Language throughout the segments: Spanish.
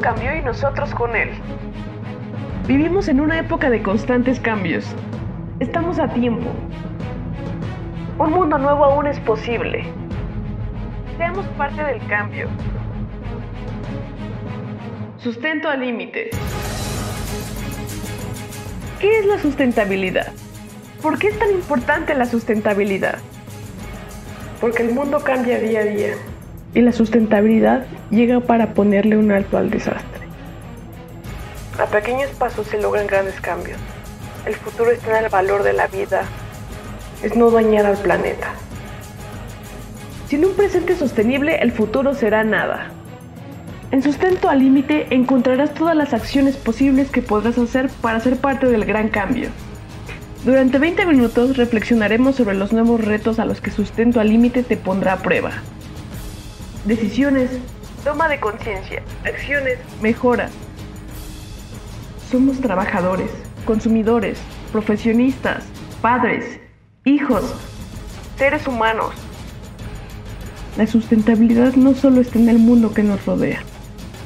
mundo cambió y nosotros con él. Vivimos en una época de constantes cambios. Estamos a tiempo. Un mundo nuevo aún es posible. Seamos parte del cambio. Sustento al límite. ¿Qué es la sustentabilidad? ¿Por qué es tan importante la sustentabilidad? Porque el mundo cambia día a día y la sustentabilidad llega para ponerle un alto al desastre. A pequeños pasos se logran grandes cambios. El futuro está en el valor de la vida, es no dañar al planeta. Sin un presente sostenible, el futuro será nada. En Sustento al Límite encontrarás todas las acciones posibles que podrás hacer para ser parte del gran cambio. Durante 20 minutos reflexionaremos sobre los nuevos retos a los que Sustento al Límite te pondrá a prueba. Decisiones, toma de conciencia, acciones, mejora. Somos trabajadores, consumidores, profesionistas, padres, hijos, seres humanos. La sustentabilidad no solo está en el mundo que nos rodea,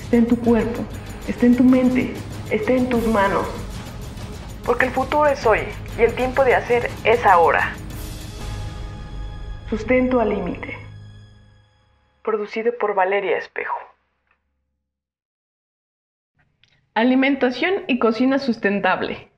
está en tu cuerpo, está en tu mente, está en tus manos. Porque el futuro es hoy y el tiempo de hacer es ahora. Sustento al límite. Producido por Valeria Espejo. Alimentación y cocina sustentable.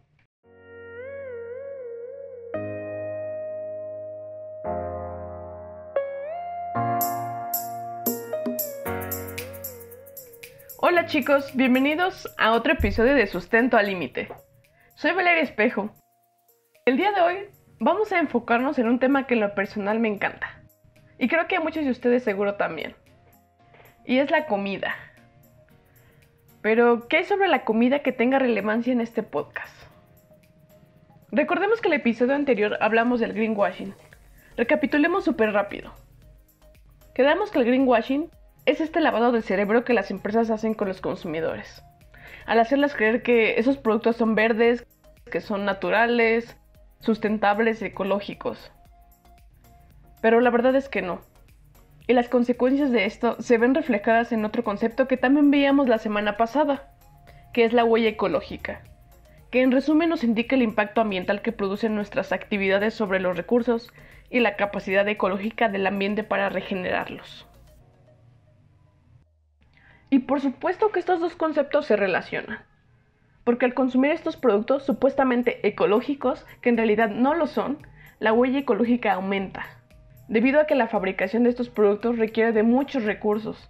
Hola chicos, bienvenidos a otro episodio de Sustento al Límite. Soy Valeria Espejo. El día de hoy vamos a enfocarnos en un tema que en lo personal me encanta. Y creo que muchos de ustedes seguro también. Y es la comida. Pero, ¿qué hay sobre la comida que tenga relevancia en este podcast? Recordemos que el episodio anterior hablamos del greenwashing. Recapitulemos súper rápido. Quedamos que el greenwashing es este lavado de cerebro que las empresas hacen con los consumidores. Al hacerlas creer que esos productos son verdes, que son naturales, sustentables, ecológicos. Pero la verdad es que no. Y las consecuencias de esto se ven reflejadas en otro concepto que también veíamos la semana pasada, que es la huella ecológica, que en resumen nos indica el impacto ambiental que producen nuestras actividades sobre los recursos y la capacidad ecológica del ambiente para regenerarlos. Y por supuesto que estos dos conceptos se relacionan. Porque al consumir estos productos supuestamente ecológicos, que en realidad no lo son, la huella ecológica aumenta, debido a que la fabricación de estos productos requiere de muchos recursos,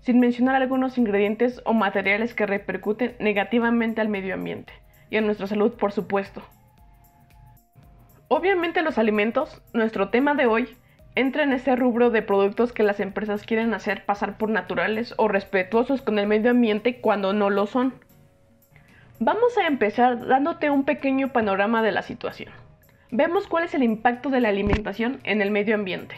sin mencionar algunos ingredientes o materiales que repercuten negativamente al medio ambiente y a nuestra salud, por supuesto. Obviamente los alimentos, nuestro tema de hoy, entra en ese rubro de productos que las empresas quieren hacer pasar por naturales o respetuosos con el medio ambiente cuando no lo son. Vamos a empezar dándote un pequeño panorama de la situación. Vemos cuál es el impacto de la alimentación en el medio ambiente.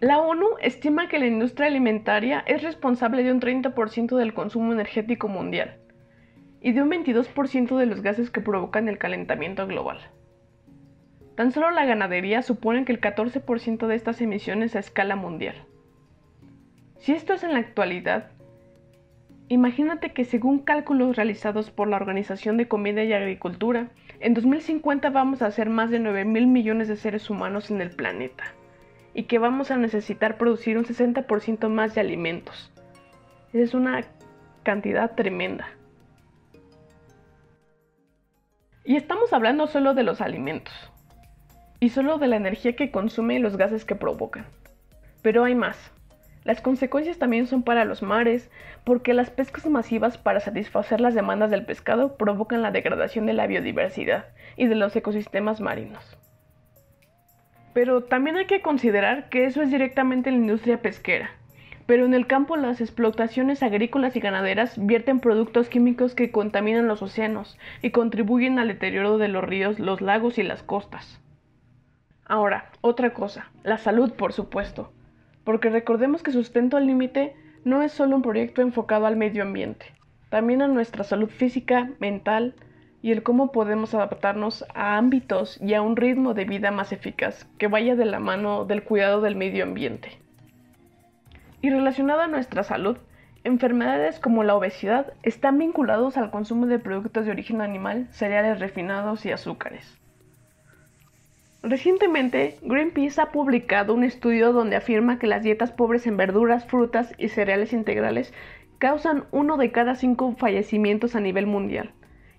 La ONU estima que la industria alimentaria es responsable de un 30% del consumo energético mundial y de un 22% de los gases que provocan el calentamiento global. Tan solo la ganadería supone que el 14% de estas emisiones a escala mundial. Si esto es en la actualidad, imagínate que según cálculos realizados por la Organización de Comida y Agricultura, en 2050 vamos a ser más de 9 mil millones de seres humanos en el planeta y que vamos a necesitar producir un 60% más de alimentos. Es una cantidad tremenda. Y estamos hablando solo de los alimentos. Y solo de la energía que consume y los gases que provocan. Pero hay más. Las consecuencias también son para los mares, porque las pescas masivas para satisfacer las demandas del pescado provocan la degradación de la biodiversidad y de los ecosistemas marinos. Pero también hay que considerar que eso es directamente la industria pesquera, pero en el campo las explotaciones agrícolas y ganaderas vierten productos químicos que contaminan los océanos y contribuyen al deterioro de los ríos, los lagos y las costas. Ahora, otra cosa, la salud por supuesto, porque recordemos que Sustento al Límite no es solo un proyecto enfocado al medio ambiente, también a nuestra salud física, mental, y el cómo podemos adaptarnos a ámbitos y a un ritmo de vida más eficaz que vaya de la mano del cuidado del medio ambiente. Y relacionado a nuestra salud, enfermedades como la obesidad están vinculados al consumo de productos de origen animal, cereales refinados y azúcares. Recientemente, Greenpeace ha publicado un estudio donde afirma que las dietas pobres en verduras, frutas y cereales integrales causan uno de cada cinco fallecimientos a nivel mundial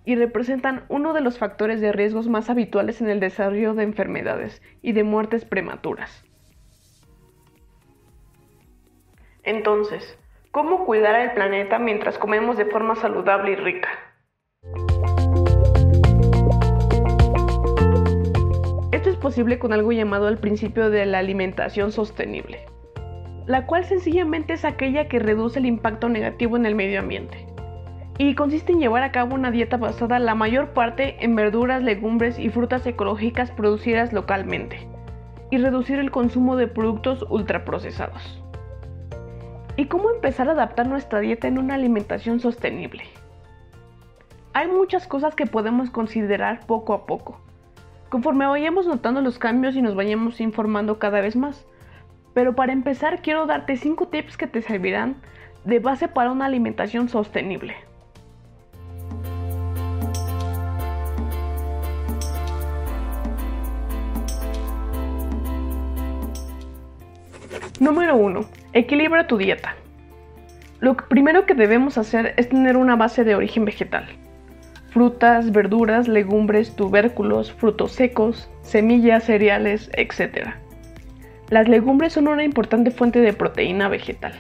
y representan uno de los factores de riesgos más habituales en el desarrollo de enfermedades y de muertes prematuras. Entonces, ¿cómo cuidar al planeta mientras comemos de forma saludable y rica? Con algo llamado el principio de la alimentación sostenible, la cual sencillamente es aquella que reduce el impacto negativo en el medio ambiente y consiste en llevar a cabo una dieta basada la mayor parte en verduras, legumbres y frutas ecológicas producidas localmente y reducir el consumo de productos ultraprocesados. ¿Y cómo empezar a adaptar nuestra dieta en una alimentación sostenible? Hay muchas cosas que podemos considerar poco a poco, conforme vayamos notando los cambios y nos vayamos informando cada vez más. Pero para empezar quiero darte 5 tips que te servirán de base para una alimentación sostenible. Número 1. Equilibra tu dieta. Lo primero que debemos hacer es tener una base de origen vegetal. Frutas, verduras, legumbres, tubérculos, frutos secos, semillas, cereales, etc. Las legumbres son una importante fuente de proteína vegetal.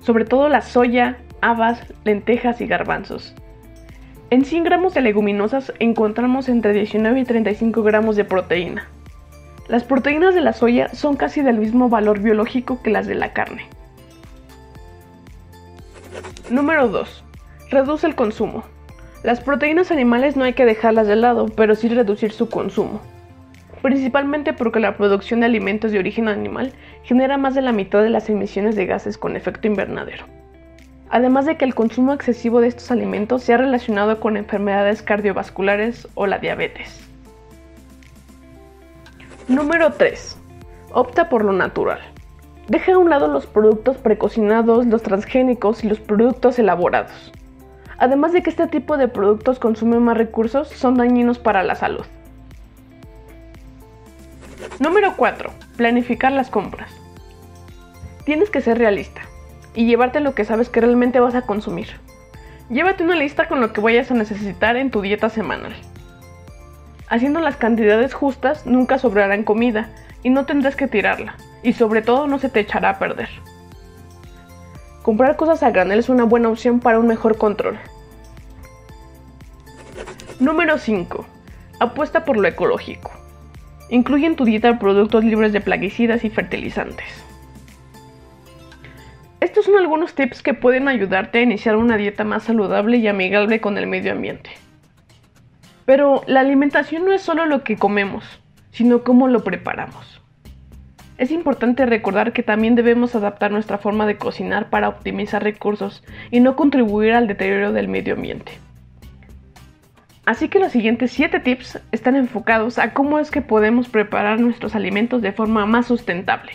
Sobre todo la soya, habas, lentejas y garbanzos. En 100 gramos de leguminosas encontramos entre 19 y 35 gramos de proteína. Las proteínas de la soya son casi del mismo valor biológico que las de la carne. Número 2. Reduce el consumo. Las proteínas animales no hay que dejarlas de lado, pero sí reducir su consumo. Principalmente porque la producción de alimentos de origen animal genera más de la mitad de las emisiones de gases con efecto invernadero. Además de que el consumo excesivo de estos alimentos se ha relacionado con enfermedades cardiovasculares o la diabetes. Número 3. Opta por lo natural. Deja a un lado los productos precocinados, los transgénicos y los productos elaborados. Además de que este tipo de productos consumen más recursos, son dañinos para la salud. Número 4. Planificar las compras. Tienes que ser realista y llevarte lo que sabes que realmente vas a consumir. Llévate una lista con lo que vayas a necesitar en tu dieta semanal. Haciendo las cantidades justas nunca sobrará en comida y no tendrás que tirarla, y sobre todo no se te echará a perder. Comprar cosas a granel es una buena opción para un mejor control. Número 5. Apuesta por lo ecológico. Incluye en tu dieta productos libres de plaguicidas y fertilizantes. Estos son algunos tips que pueden ayudarte a iniciar una dieta más saludable y amigable con el medio ambiente. Pero la alimentación no es solo lo que comemos, sino cómo lo preparamos. Es importante recordar que también debemos adaptar nuestra forma de cocinar para optimizar recursos y no contribuir al deterioro del medio ambiente. Así que los siguientes 7 tips están enfocados a cómo es que podemos preparar nuestros alimentos de forma más sustentable.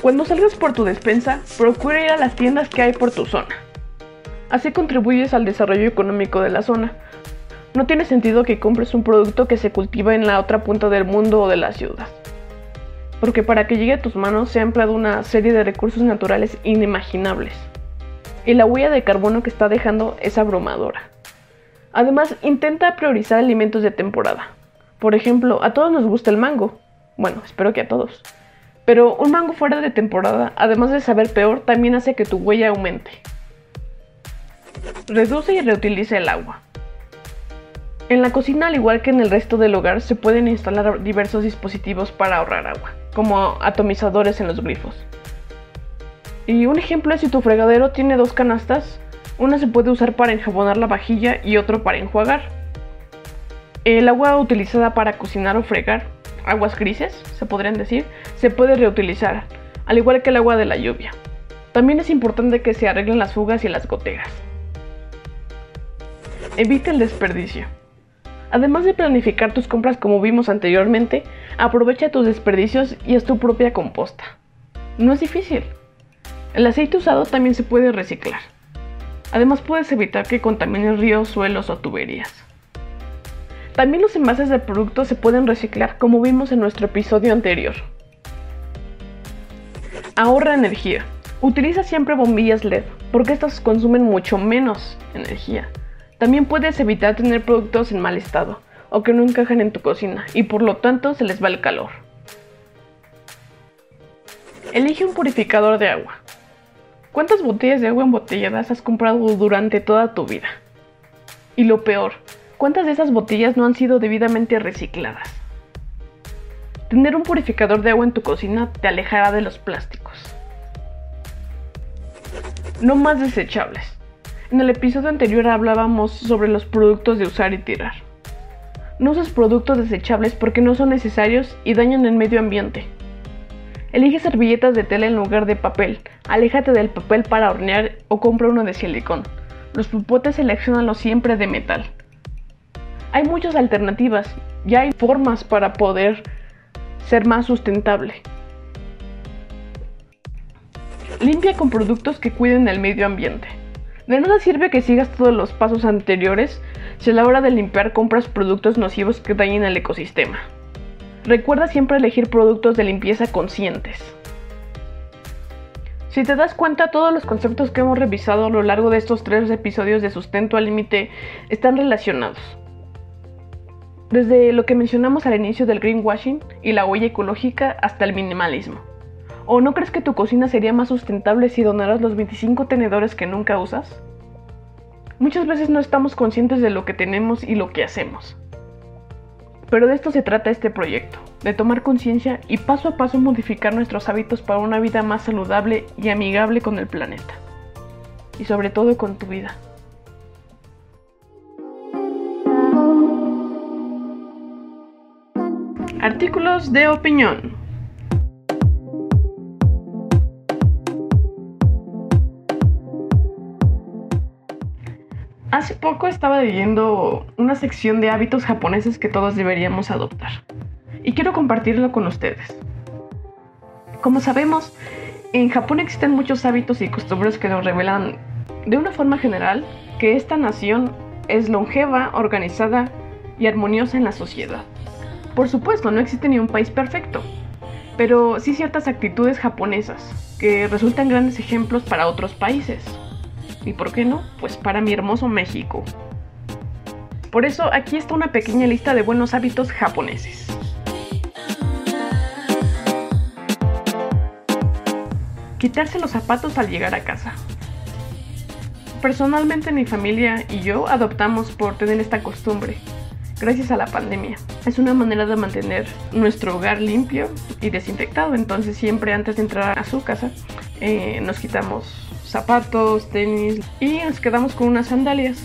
Cuando salgas por tu despensa, procura ir a las tiendas que hay por tu zona. Así contribuyes al desarrollo económico de la zona. No tiene sentido que compres un producto que se cultiva en la otra punta del mundo o de la ciudad. Porque para que llegue a tus manos se ha empleado una serie de recursos naturales inimaginables. Y la huella de carbono que está dejando es abrumadora. Además, intenta priorizar alimentos de temporada. Por ejemplo, a todos nos gusta el mango. Bueno, espero que a todos. Pero un mango fuera de temporada, además de saber peor, también hace que tu huella aumente. Reduce y reutiliza el agua. En la cocina, al igual que en el resto del hogar, se pueden instalar diversos dispositivos para ahorrar agua, como atomizadores en los grifos. Y un ejemplo es si tu fregadero tiene dos canastas, una se puede usar para enjabonar la vajilla y otro para enjuagar. El agua utilizada para cocinar o fregar aguas grises, se podrían decir, se puede reutilizar, al igual que el agua de la lluvia. También es importante que se arreglen las fugas y las goteras. Evita el desperdicio. Además de planificar tus compras como vimos anteriormente, aprovecha tus desperdicios y haz tu propia composta. No es difícil. El aceite usado también se puede reciclar. Además puedes evitar que contamines ríos, suelos o tuberías. También los envases de productos se pueden reciclar como vimos en nuestro episodio anterior. Ahorra energía. Utiliza siempre bombillas LED porque estas consumen mucho menos energía. También puedes evitar tener productos en mal estado o que no encajan en tu cocina y por lo tanto se les va el calor. Elige un purificador de agua. ¿Cuántas botellas de agua embotelladas has comprado durante toda tu vida? Y lo peor, ¿cuántas de esas botellas no han sido debidamente recicladas? Tener un purificador de agua en tu cocina te alejará de los plásticos. No más desechables. En el episodio anterior hablábamos sobre los productos de usar y tirar. No uses productos desechables porque no son necesarios y dañan el medio ambiente. Elige servilletas de tela en lugar de papel. Aléjate del papel para hornear o compra uno de silicón. Los pupotes seleccionanlos siempre de metal. Hay muchas alternativas. Ya hay formas para poder ser más sustentable. Limpia con productos que cuiden el medio ambiente. De nada sirve que sigas todos los pasos anteriores si a la hora de limpiar compras productos nocivos que dañen el ecosistema. Recuerda siempre elegir productos de limpieza conscientes. Si te das cuenta, todos los conceptos que hemos revisado a lo largo de estos tres episodios de Sustento al Límite están relacionados. Desde lo que mencionamos al inicio del greenwashing y la huella ecológica hasta el minimalismo. ¿O no crees que tu cocina sería más sustentable si donaras los 25 tenedores que nunca usas? Muchas veces no estamos conscientes de lo que tenemos y lo que hacemos. Pero de esto se trata este proyecto, de tomar conciencia y paso a paso modificar nuestros hábitos para una vida más saludable y amigable con el planeta. Y sobre todo con tu vida. Artículos de opinión. Hace poco estaba leyendo una sección de hábitos japoneses que todos deberíamos adoptar. Y quiero compartirlo con ustedes. Como sabemos, en Japón existen muchos hábitos y costumbres que nos revelan de una forma general que esta nación es longeva, organizada y armoniosa en la sociedad. Por supuesto, no existe ni un país perfecto, pero sí ciertas actitudes japonesas que resultan grandes ejemplos para otros países. ¿Y por qué no? Pues para mi hermoso México. Por eso aquí está una pequeña lista de buenos hábitos japoneses. Quitarse los zapatos al llegar a casa. Personalmente mi familia y yo adoptamos por tener esta costumbre gracias a la pandemia. Es una manera de mantener nuestro hogar limpio y desinfectado. Entonces siempre antes de entrar a su casa eh, nos quitamos zapatos, tenis y nos quedamos con unas sandalias.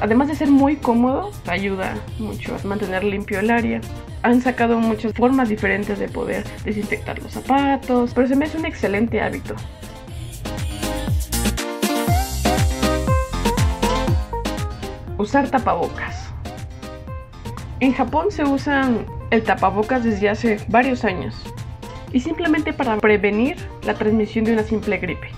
Además de ser muy cómodo, ayuda mucho a mantener limpio el área. Han sacado muchas formas diferentes de poder desinfectar los zapatos, pero se me hace un excelente hábito. Usar tapabocas. En Japón se usan el tapabocas desde hace varios años y simplemente para prevenir la transmisión de una simple gripe.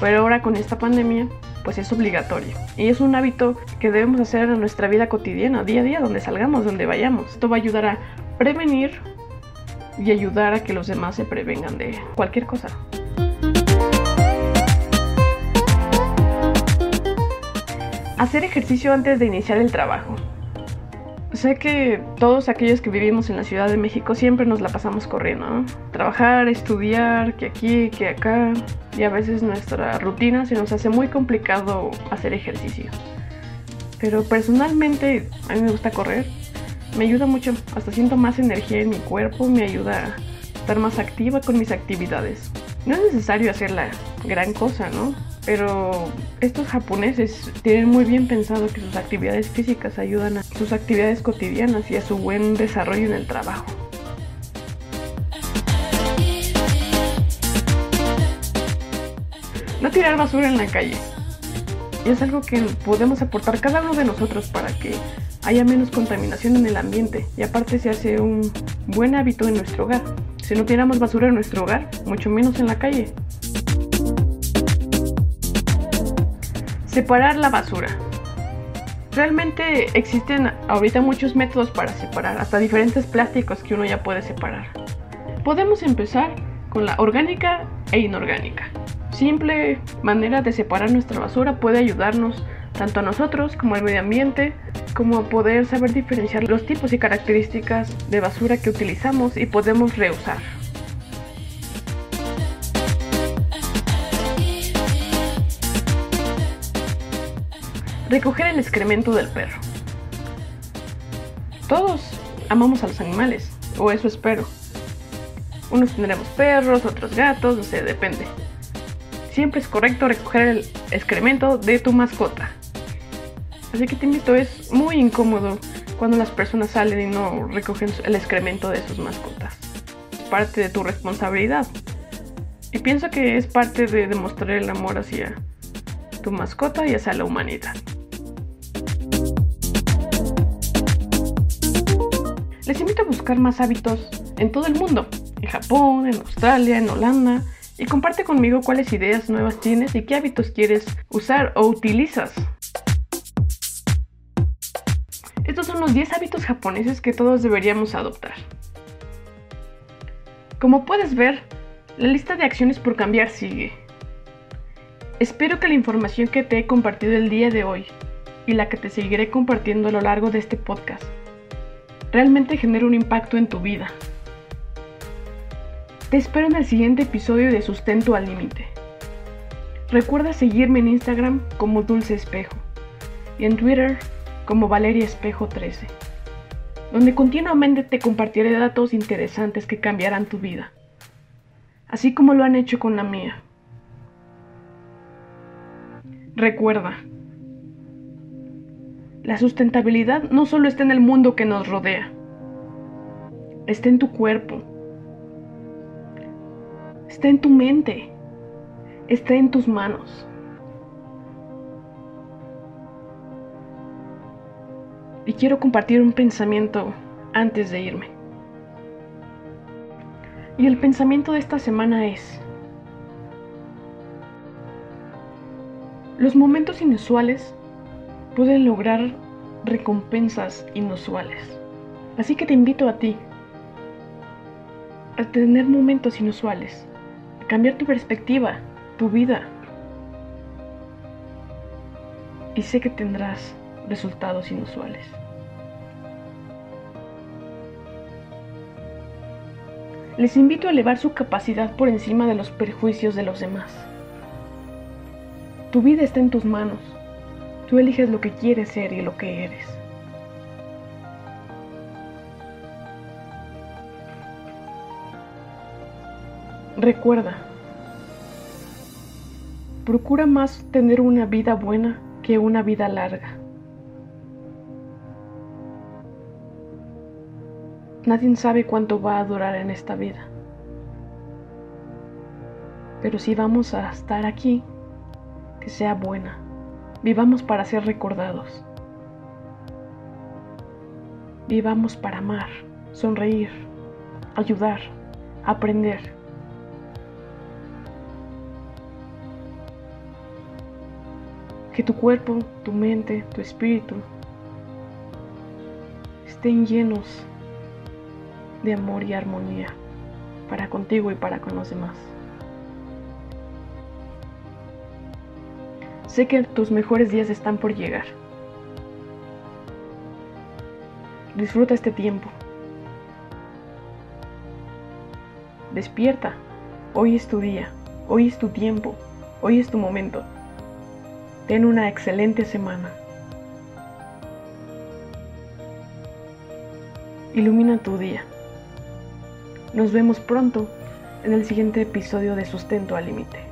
Pero ahora con esta pandemia pues es obligatorio y es un hábito que debemos hacer en nuestra vida cotidiana, día a día, donde salgamos, donde vayamos. Esto va a ayudar a prevenir y ayudar a que los demás se prevengan de cualquier cosa. Hacer ejercicio antes de iniciar el trabajo. Sé que todos aquellos que vivimos en la Ciudad de México siempre nos la pasamos corriendo. Trabajar, estudiar, que aquí, que acá, y a veces nuestra rutina se nos hace muy complicado hacer ejercicio. Pero personalmente a mí me gusta correr, me ayuda mucho, hasta siento más energía en mi cuerpo, me ayuda a estar más activa con mis actividades. No es necesario hacer la gran cosa, ¿no? pero estos japoneses tienen muy bien pensado que sus actividades físicas ayudan a sus actividades cotidianas y a su buen desarrollo en el trabajo. No tirar basura en la calle. Y es algo que podemos aportar cada uno de nosotros para que haya menos contaminación en el ambiente y aparte se hace un buen hábito en nuestro hogar. Si no tiramos basura en nuestro hogar, mucho menos en la calle. Separar la basura. Realmente existen ahorita muchos métodos para separar, hasta diferentes plásticos que uno ya puede separar. Podemos empezar con la orgánica e inorgánica. Simple manera de separar nuestra basura puede ayudarnos tanto a nosotros como al medio ambiente, como a poder saber diferenciar los tipos y características de basura que utilizamos y podemos reusar. Recoger el excremento del perro. Todos amamos a los animales, o eso espero. Unos tendremos perros, otros gatos, no sé, depende. Siempre es correcto recoger el excremento de tu mascota. Así que te invito, es muy incómodo cuando las personas salen y no recogen el excremento de sus mascotas. Parte de tu responsabilidad. Y pienso que es parte de demostrar el amor hacia tu mascota y hacia la humanidad. Les invito a buscar más hábitos en todo el mundo, en Japón, en Australia, en Holanda, y comparte conmigo cuáles ideas nuevas tienes y qué hábitos quieres usar o utilizas. Estos son los 10 hábitos japoneses que todos deberíamos adoptar. Como puedes ver, la lista de acciones por cambiar sigue. Espero que la información que te he compartido el día de hoy y la que te seguiré compartiendo a lo largo de este podcast realmente genere un impacto en tu vida. Te espero en el siguiente episodio de Sustento al Límite. Recuerda seguirme en Instagram como Dulce Espejo y en Twitter como Valeria Espejo 13, donde continuamente te compartiré datos interesantes que cambiarán tu vida, así como lo han hecho con la mía. Recuerda, la sustentabilidad no solo está en el mundo que nos rodea, está en tu cuerpo, está en tu mente, está en tus manos. y quiero compartir un pensamiento antes de irme. Y el pensamiento de esta semana es, los momentos inusuales pueden lograr recompensas inusuales. Así que te invito a ti a tener momentos inusuales, a cambiar tu perspectiva, tu vida. Y sé que tendrás resultados inusuales. Les invito a elevar su capacidad por encima de los perjuicios de los demás. Tu vida está en tus manos. Tú eliges lo que quieres ser y lo que eres. Recuerda, procura más tener una vida buena que una vida larga. Nadie sabe cuánto va a durar en esta vida. Pero si vamos a estar aquí, que sea buena. Vivamos para ser recordados. Vivamos para amar, sonreír, ayudar, aprender. Que tu cuerpo, tu mente, tu espíritu estén llenos de amor y armonía para contigo y para con los demás. Sé que tus mejores días están por llegar. Disfruta este tiempo. Despierta. Hoy es tu día. Hoy es tu tiempo. Hoy es tu momento. Ten una excelente semana. Ilumina tu día. Nos vemos pronto en el siguiente episodio de Sustento al Límite.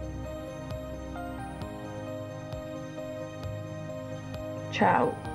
ciao.